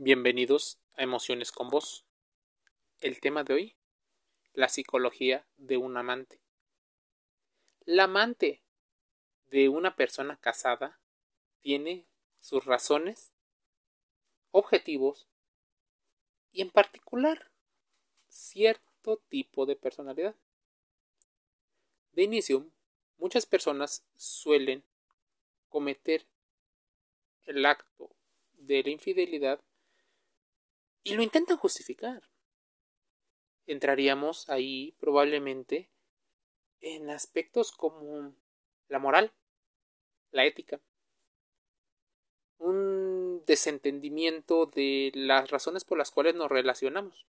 Bienvenidos a Emociones con Vos. El tema de hoy, la psicología de un amante. La amante de una persona casada tiene sus razones, objetivos y en particular cierto tipo de personalidad. De inicio, muchas personas suelen cometer el acto de la infidelidad y lo intentan justificar. Entraríamos ahí probablemente en aspectos como la moral, la ética, un desentendimiento de las razones por las cuales nos relacionamos.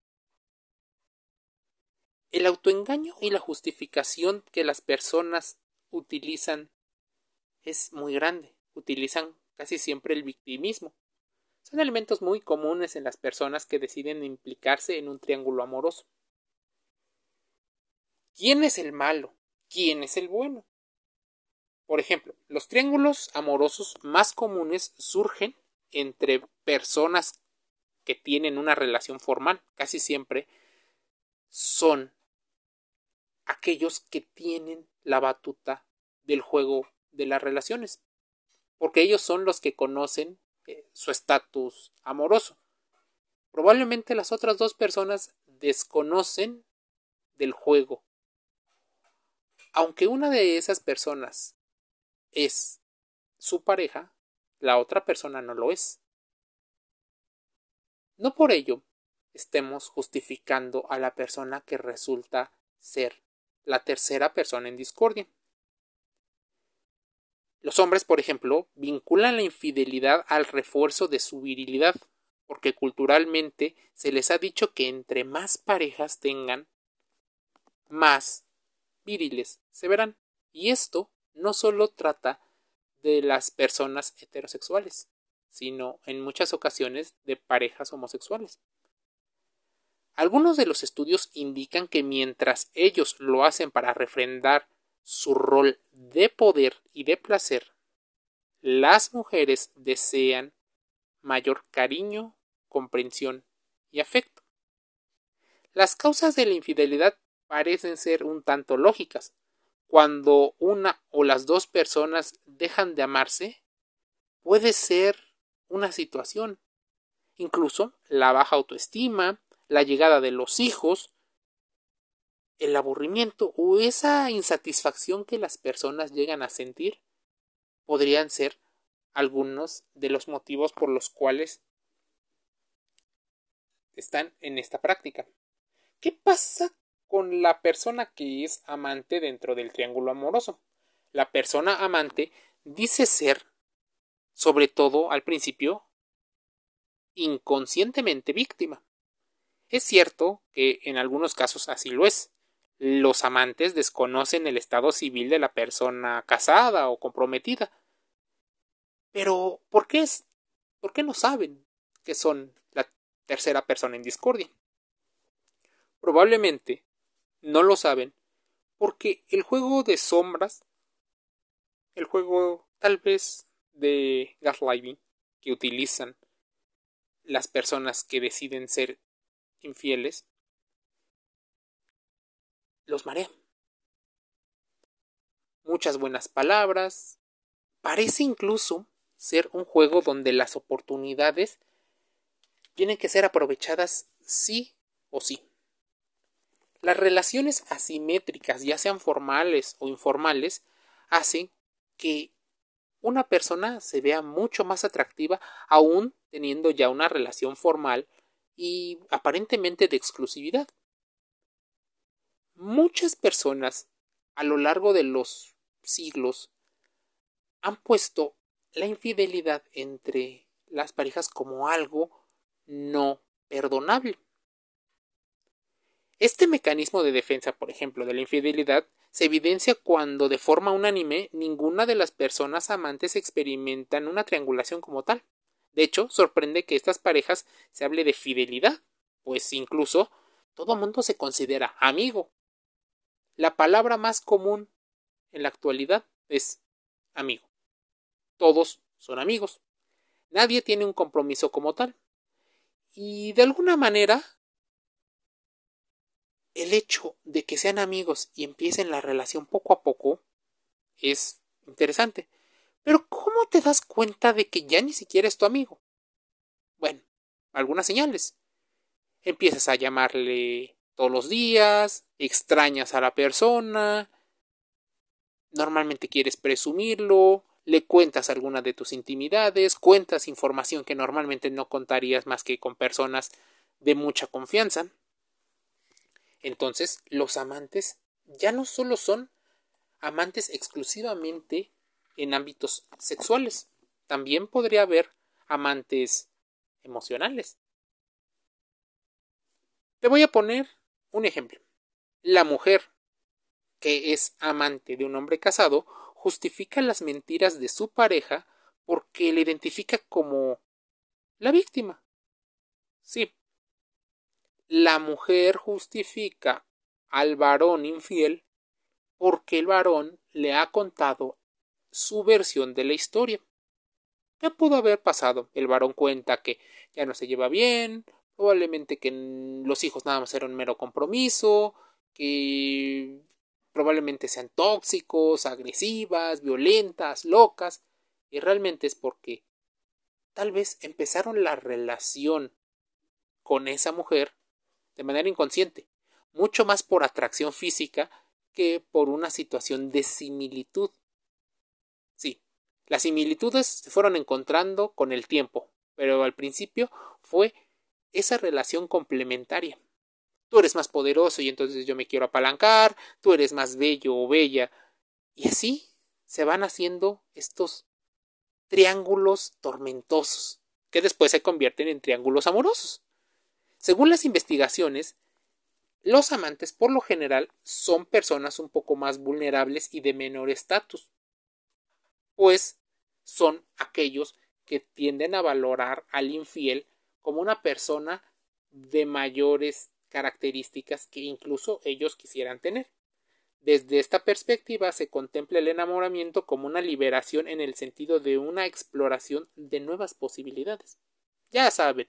El autoengaño y la justificación que las personas utilizan es muy grande. Utilizan casi siempre el victimismo son elementos muy comunes en las personas que deciden implicarse en un triángulo amoroso. ¿Quién es el malo? ¿Quién es el bueno? Por ejemplo, los triángulos amorosos más comunes surgen entre personas que tienen una relación formal. Casi siempre son aquellos que tienen la batuta del juego de las relaciones, porque ellos son los que conocen eh, su estatus amoroso. Probablemente las otras dos personas desconocen del juego. Aunque una de esas personas es su pareja, la otra persona no lo es. No por ello estemos justificando a la persona que resulta ser la tercera persona en discordia. Los hombres, por ejemplo, vinculan la infidelidad al refuerzo de su virilidad, porque culturalmente se les ha dicho que entre más parejas tengan, más viriles se verán. Y esto no solo trata de las personas heterosexuales, sino en muchas ocasiones de parejas homosexuales. Algunos de los estudios indican que mientras ellos lo hacen para refrendar su rol de poder y de placer, las mujeres desean mayor cariño, comprensión y afecto. Las causas de la infidelidad parecen ser un tanto lógicas. Cuando una o las dos personas dejan de amarse, puede ser una situación. Incluso la baja autoestima, la llegada de los hijos, el aburrimiento o esa insatisfacción que las personas llegan a sentir podrían ser algunos de los motivos por los cuales están en esta práctica. ¿Qué pasa con la persona que es amante dentro del triángulo amoroso? La persona amante dice ser, sobre todo al principio, inconscientemente víctima. Es cierto que en algunos casos así lo es, los amantes desconocen el estado civil de la persona casada o comprometida. Pero, ¿por qué es? ¿Por qué no saben que son la tercera persona en discordia? Probablemente no lo saben porque el juego de sombras, el juego tal vez de gaslighting que utilizan las personas que deciden ser infieles, los marea. Muchas buenas palabras. Parece incluso ser un juego donde las oportunidades tienen que ser aprovechadas sí o sí. Las relaciones asimétricas, ya sean formales o informales, hacen que una persona se vea mucho más atractiva aún teniendo ya una relación formal y aparentemente de exclusividad. Muchas personas a lo largo de los siglos han puesto la infidelidad entre las parejas como algo no perdonable. Este mecanismo de defensa, por ejemplo, de la infidelidad, se evidencia cuando de forma unánime ninguna de las personas amantes experimentan una triangulación como tal. De hecho, sorprende que estas parejas se hable de fidelidad, pues incluso todo mundo se considera amigo, la palabra más común en la actualidad es amigo. Todos son amigos. Nadie tiene un compromiso como tal. Y de alguna manera, el hecho de que sean amigos y empiecen la relación poco a poco es interesante. Pero ¿cómo te das cuenta de que ya ni siquiera es tu amigo? Bueno, algunas señales. Empiezas a llamarle todos los días, extrañas a la persona, normalmente quieres presumirlo, le cuentas alguna de tus intimidades, cuentas información que normalmente no contarías más que con personas de mucha confianza. Entonces, los amantes ya no solo son amantes exclusivamente en ámbitos sexuales, también podría haber amantes emocionales. Te voy a poner un ejemplo. La mujer que es amante de un hombre casado justifica las mentiras de su pareja porque le identifica como la víctima. Sí. La mujer justifica al varón infiel porque el varón le ha contado su versión de la historia. ¿Qué pudo haber pasado? El varón cuenta que ya no se lleva bien, probablemente que los hijos nada más eran mero compromiso, que probablemente sean tóxicos, agresivas, violentas, locas, y realmente es porque tal vez empezaron la relación con esa mujer de manera inconsciente, mucho más por atracción física que por una situación de similitud. Sí, las similitudes se fueron encontrando con el tiempo, pero al principio fue esa relación complementaria. Tú eres más poderoso y entonces yo me quiero apalancar, tú eres más bello o bella. Y así se van haciendo estos triángulos tormentosos, que después se convierten en triángulos amorosos. Según las investigaciones, los amantes por lo general son personas un poco más vulnerables y de menor estatus, pues son aquellos que tienden a valorar al infiel como una persona de mayores características que incluso ellos quisieran tener. Desde esta perspectiva se contempla el enamoramiento como una liberación en el sentido de una exploración de nuevas posibilidades. Ya saben,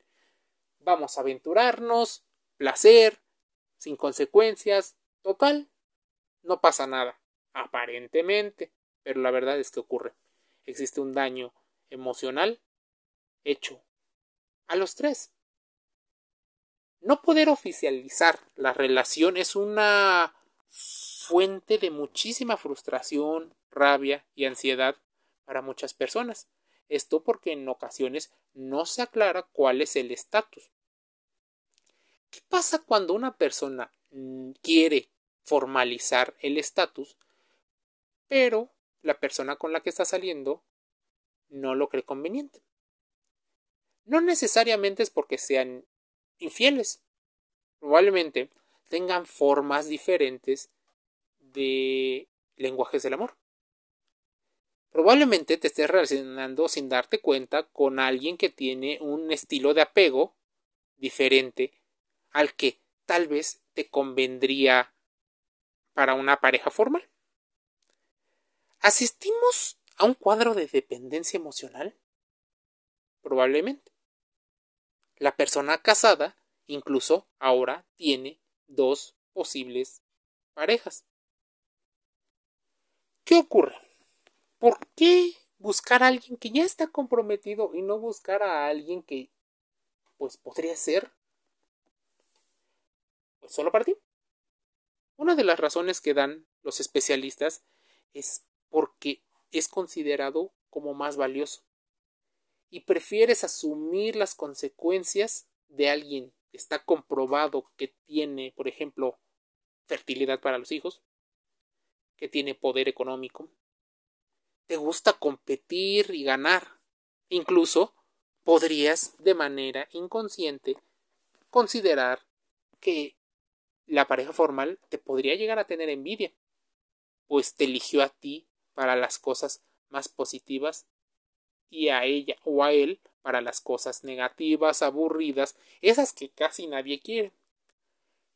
vamos a aventurarnos, placer, sin consecuencias, total, no pasa nada, aparentemente, pero la verdad es que ocurre. Existe un daño emocional hecho a los tres. No poder oficializar la relación es una fuente de muchísima frustración, rabia y ansiedad para muchas personas. Esto porque en ocasiones no se aclara cuál es el estatus. ¿Qué pasa cuando una persona quiere formalizar el estatus, pero la persona con la que está saliendo no lo cree conveniente? No necesariamente es porque sean infieles. Probablemente tengan formas diferentes de lenguajes del amor. Probablemente te estés relacionando sin darte cuenta con alguien que tiene un estilo de apego diferente al que tal vez te convendría para una pareja formal. ¿Asistimos a un cuadro de dependencia emocional? Probablemente. La persona casada incluso ahora tiene dos posibles parejas. ¿Qué ocurre? ¿Por qué buscar a alguien que ya está comprometido y no buscar a alguien que pues podría ser pues solo para ti? Una de las razones que dan los especialistas es porque es considerado como más valioso y prefieres asumir las consecuencias de alguien que está comprobado que tiene, por ejemplo, fertilidad para los hijos, que tiene poder económico, te gusta competir y ganar. Incluso podrías de manera inconsciente considerar que la pareja formal te podría llegar a tener envidia, pues te eligió a ti para las cosas más positivas y a ella o a él para las cosas negativas, aburridas, esas que casi nadie quiere.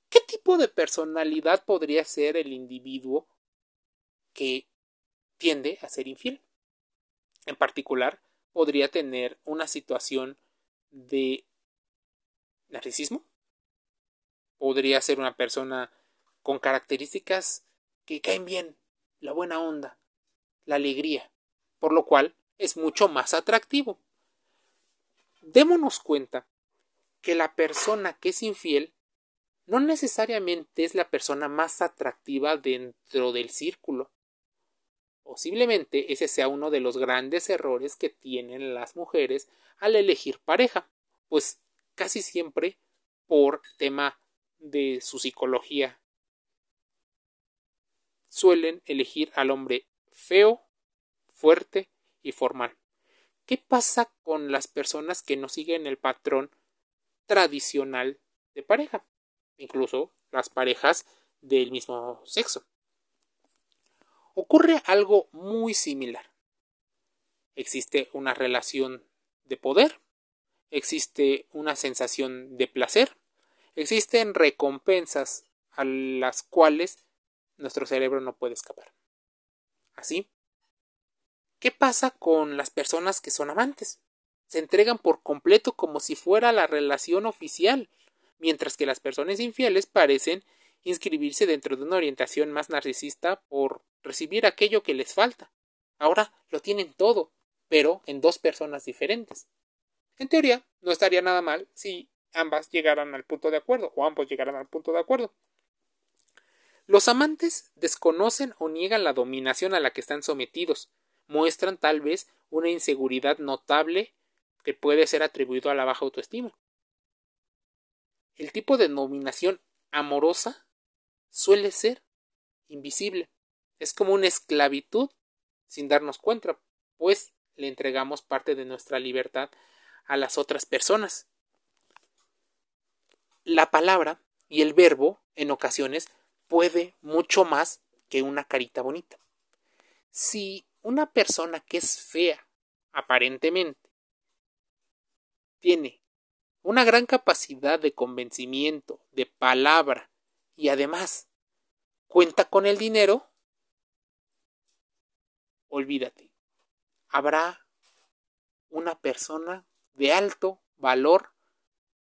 ¿Qué tipo de personalidad podría ser el individuo que tiende a ser infiel? En particular, podría tener una situación de narcisismo. Podría ser una persona con características que caen bien, la buena onda, la alegría, por lo cual es mucho más atractivo. Démonos cuenta que la persona que es infiel no necesariamente es la persona más atractiva dentro del círculo. Posiblemente ese sea uno de los grandes errores que tienen las mujeres al elegir pareja, pues casi siempre por tema de su psicología suelen elegir al hombre feo, fuerte y formal. ¿Qué pasa con las personas que no siguen el patrón tradicional de pareja? Incluso las parejas del mismo sexo. Ocurre algo muy similar. Existe una relación de poder, existe una sensación de placer, existen recompensas a las cuales nuestro cerebro no puede escapar. Así, ¿qué pasa con las personas que son amantes? Se entregan por completo como si fuera la relación oficial, mientras que las personas infieles parecen inscribirse dentro de una orientación más narcisista por recibir aquello que les falta. Ahora lo tienen todo, pero en dos personas diferentes. En teoría, no estaría nada mal si ambas llegaran al punto de acuerdo o ambos llegaran al punto de acuerdo. Los amantes desconocen o niegan la dominación a la que están sometidos, muestran tal vez una inseguridad notable que puede ser atribuido a la baja autoestima. El tipo de dominación amorosa suele ser invisible. Es como una esclavitud sin darnos cuenta, pues le entregamos parte de nuestra libertad a las otras personas. La palabra y el verbo, en ocasiones, puede mucho más que una carita bonita. Si una persona que es fea, aparentemente, tiene una gran capacidad de convencimiento, de palabra, y además cuenta con el dinero, olvídate. Habrá una persona de alto valor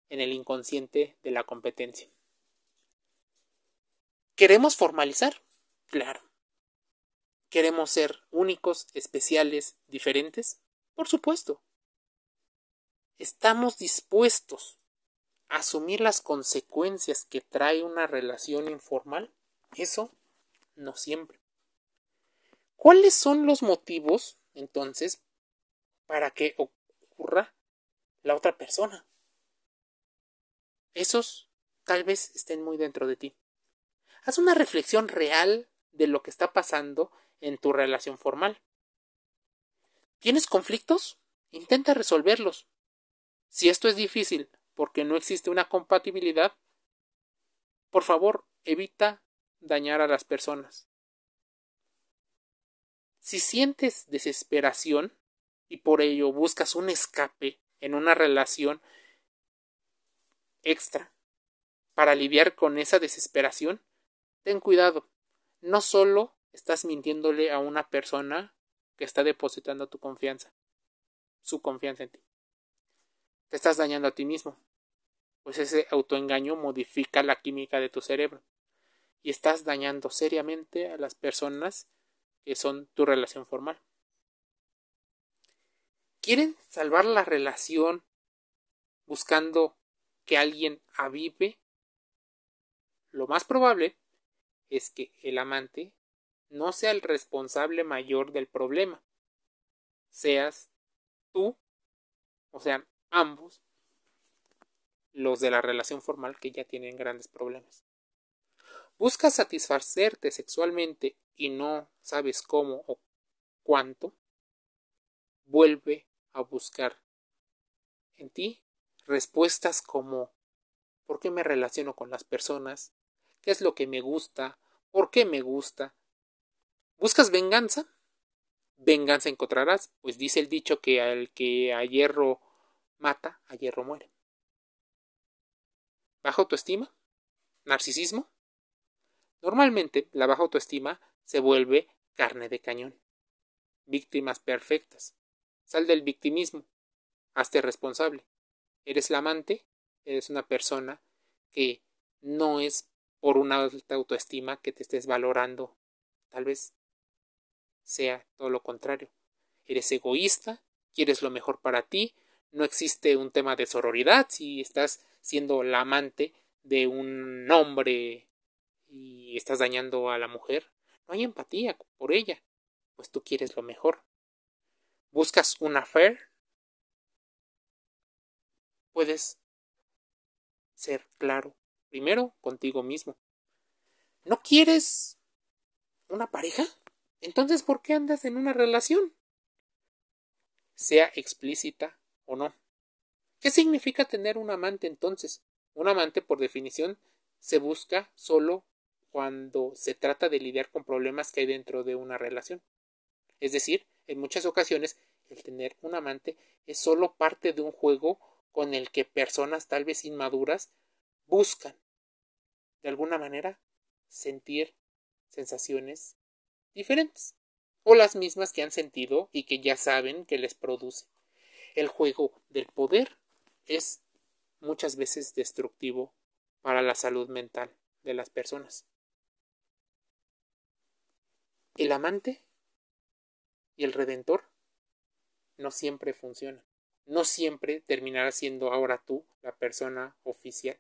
en el inconsciente de la competencia. ¿Queremos formalizar? Claro. ¿Queremos ser únicos, especiales, diferentes? Por supuesto. ¿Estamos dispuestos a asumir las consecuencias que trae una relación informal? Eso no siempre. ¿Cuáles son los motivos, entonces, para que ocurra la otra persona? Esos tal vez estén muy dentro de ti. Haz una reflexión real de lo que está pasando en tu relación formal. ¿Tienes conflictos? Intenta resolverlos. Si esto es difícil porque no existe una compatibilidad, por favor, evita dañar a las personas. Si sientes desesperación y por ello buscas un escape en una relación extra para aliviar con esa desesperación, ten cuidado. No solo estás mintiéndole a una persona que está depositando tu confianza, su confianza en ti. Te estás dañando a ti mismo, pues ese autoengaño modifica la química de tu cerebro y estás dañando seriamente a las personas que son tu relación formal. ¿Quieren salvar la relación buscando que alguien avive? Lo más probable es que el amante no sea el responsable mayor del problema. Seas tú, o sea, ambos, los de la relación formal que ya tienen grandes problemas buscas satisfacerte sexualmente y no sabes cómo o cuánto, vuelve a buscar en ti respuestas como ¿por qué me relaciono con las personas? ¿Qué es lo que me gusta? ¿Por qué me gusta? ¿Buscas venganza? Venganza encontrarás, pues dice el dicho que al que a hierro mata, a hierro muere. ¿Baja autoestima? ¿Narcisismo? Normalmente la baja autoestima se vuelve carne de cañón. Víctimas perfectas. Sal del victimismo. Hazte responsable. ¿Eres la amante? eres una persona que no es por una alta autoestima que te estés valorando. Tal vez sea todo lo contrario. Eres egoísta, quieres lo mejor para ti, no existe un tema de sororidad si estás siendo la amante de un hombre y estás dañando a la mujer. No hay empatía por ella, pues tú quieres lo mejor. Buscas una affair, puedes ser claro primero contigo mismo. ¿No quieres una pareja? Entonces, ¿por qué andas en una relación? Sea explícita o no. ¿Qué significa tener un amante entonces? Un amante, por definición, se busca solo cuando se trata de lidiar con problemas que hay dentro de una relación. Es decir, en muchas ocasiones el tener un amante es solo parte de un juego con el que personas tal vez inmaduras buscan de alguna manera sentir sensaciones diferentes o las mismas que han sentido y que ya saben que les produce. El juego del poder es muchas veces destructivo para la salud mental de las personas. El amante y el redentor no siempre funcionan. No siempre terminará siendo ahora tú la persona oficial.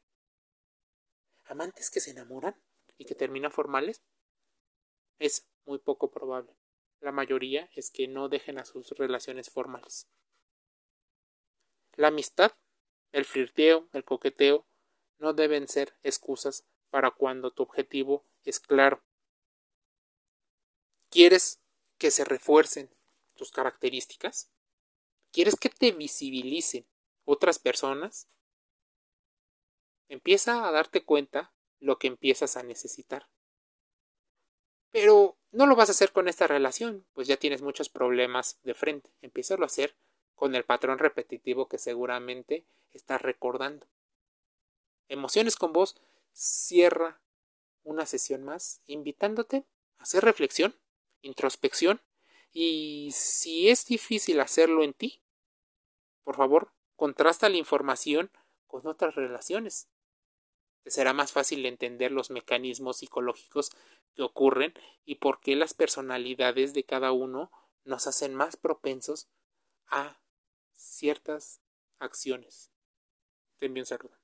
Amantes que se enamoran y que terminan formales es muy poco probable. La mayoría es que no dejen a sus relaciones formales. La amistad, el flirteo, el coqueteo no deben ser excusas para cuando tu objetivo es claro. ¿Quieres que se refuercen tus características? ¿Quieres que te visibilicen otras personas? Empieza a darte cuenta lo que empiezas a necesitar. Pero no lo vas a hacer con esta relación, pues ya tienes muchos problemas de frente. Empieza a hacer con el patrón repetitivo que seguramente estás recordando. Emociones con vos cierra una sesión más invitándote a hacer reflexión, introspección y si es difícil hacerlo en ti, por favor, contrasta la información con otras relaciones. Será más fácil entender los mecanismos psicológicos que ocurren y por qué las personalidades de cada uno nos hacen más propensos a ciertas acciones. Te envío un saludo.